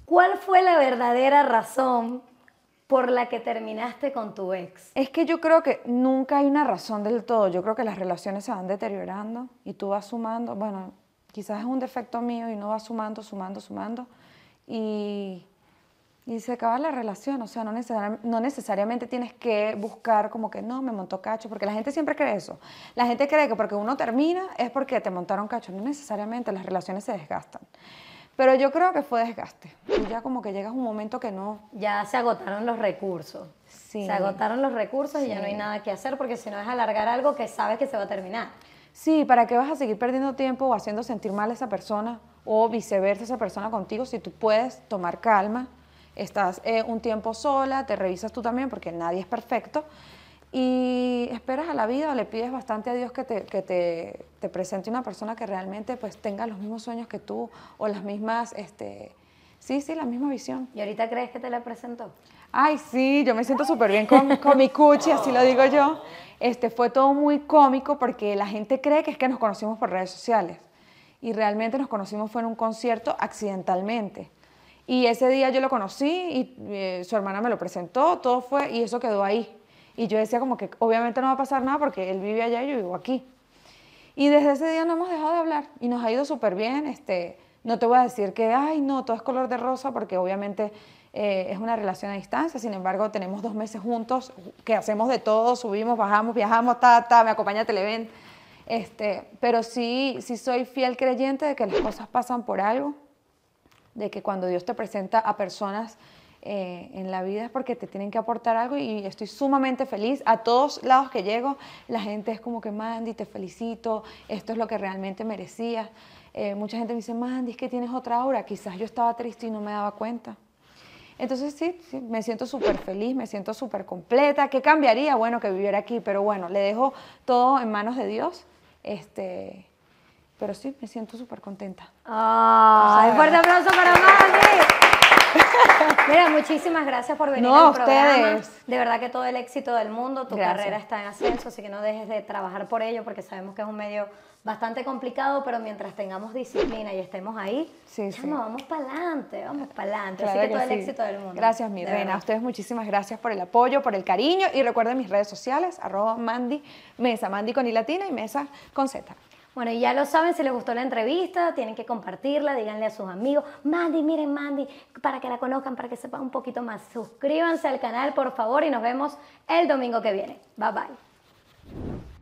[SPEAKER 2] ¿Cuál fue la verdadera razón por la que terminaste con tu ex?
[SPEAKER 1] Es que yo creo que nunca hay una razón del todo. Yo creo que las relaciones se van deteriorando y tú vas sumando. Bueno, quizás es un defecto mío y uno va sumando, sumando, sumando. Y, y se acaba la relación. O sea, no, necesari- no necesariamente tienes que buscar como que no, me montó cacho, porque la gente siempre cree eso. La gente cree que porque uno termina es porque te montaron cacho. No necesariamente, las relaciones se desgastan. Pero yo creo que fue desgaste. Y ya como que llegas a un momento que no,
[SPEAKER 2] Ya se agotaron los recursos.
[SPEAKER 1] Sí.
[SPEAKER 2] Se agotaron los recursos y ya no hay nada que hacer porque si no es alargar algo que sabes que se va a terminar.
[SPEAKER 1] Sí, ¿para qué vas a seguir perdiendo tiempo o haciendo sentir mal a esa persona o viceversa esa persona contigo si tú puedes tomar calma, estás eh, un tiempo sola, te revisas tú también porque nadie es perfecto y esperas a la vida o le pides bastante a Dios que te, que te, te presente una persona que realmente pues tenga los mismos sueños que tú o las mismas, este, sí, sí, la misma visión.
[SPEAKER 2] ¿Y ahorita crees que te la presentó?
[SPEAKER 1] Ay, sí, yo me siento súper bien con, con mi cuchi, así lo digo yo. Este, fue todo muy cómico porque la gente cree que es que nos conocimos por redes sociales. Y realmente nos conocimos fue en un concierto accidentalmente. Y ese día yo lo conocí y eh, su hermana me lo presentó, todo fue, y eso quedó ahí. Y yo decía como que obviamente no va a pasar nada porque él vive allá y yo vivo aquí. Y desde ese día no hemos dejado de hablar y nos ha ido súper bien. Este, no te voy a decir que, ay, no, todo es color de rosa porque obviamente eh, es una relación a distancia. Sin embargo, tenemos dos meses juntos que hacemos de todo, subimos, bajamos, viajamos, ta, ta, me acompaña a Televen. Este, pero sí, sí soy fiel creyente de que las cosas pasan por algo, de que cuando Dios te presenta a personas eh, en la vida es porque te tienen que aportar algo y estoy sumamente feliz. A todos lados que llego, la gente es como que, Mandy, te felicito, esto es lo que realmente merecías. Eh, mucha gente me dice, Mandy, es que tienes otra aura, quizás yo estaba triste y no me daba cuenta. Entonces sí, sí, me siento súper feliz, me siento súper completa. ¿Qué cambiaría? Bueno, que viviera aquí, pero bueno, le dejo todo en manos de Dios. Este, pero sí, me siento súper contenta.
[SPEAKER 2] ¡Ay,
[SPEAKER 1] sea,
[SPEAKER 2] fuerte aplauso para Mandy! <laughs> Mira, muchísimas gracias por venir
[SPEAKER 1] No,
[SPEAKER 2] al programa.
[SPEAKER 1] ustedes.
[SPEAKER 2] De verdad que todo el éxito del mundo, tu
[SPEAKER 1] Gracias.
[SPEAKER 2] carrera está en ascenso, así que no dejes de trabajar por ello porque sabemos que es un medio bastante complicado, pero mientras tengamos disciplina y estemos ahí,
[SPEAKER 1] Sí,
[SPEAKER 2] chamo,
[SPEAKER 1] sí.
[SPEAKER 2] vamos para adelante, vamos para adelante.
[SPEAKER 1] Claro
[SPEAKER 2] así que, todo el
[SPEAKER 1] sí.
[SPEAKER 2] éxito del mundo.
[SPEAKER 1] Gracias, mi
[SPEAKER 2] de
[SPEAKER 1] reina. A ustedes muchísimas gracias por el apoyo, por el cariño. Y recuerden mis redes sociales, arroba Mandy Mesa, Mandy con I latina y Mesa con Z.
[SPEAKER 2] Bueno, y ya lo saben, si les gustó la entrevista, tienen que compartirla, díganle a sus amigos, Mandy, miren Mandy, para que la conozcan, para que sepan un poquito más. Suscríbanse al canal, por favor, y nos vemos el domingo que viene. Bye bye.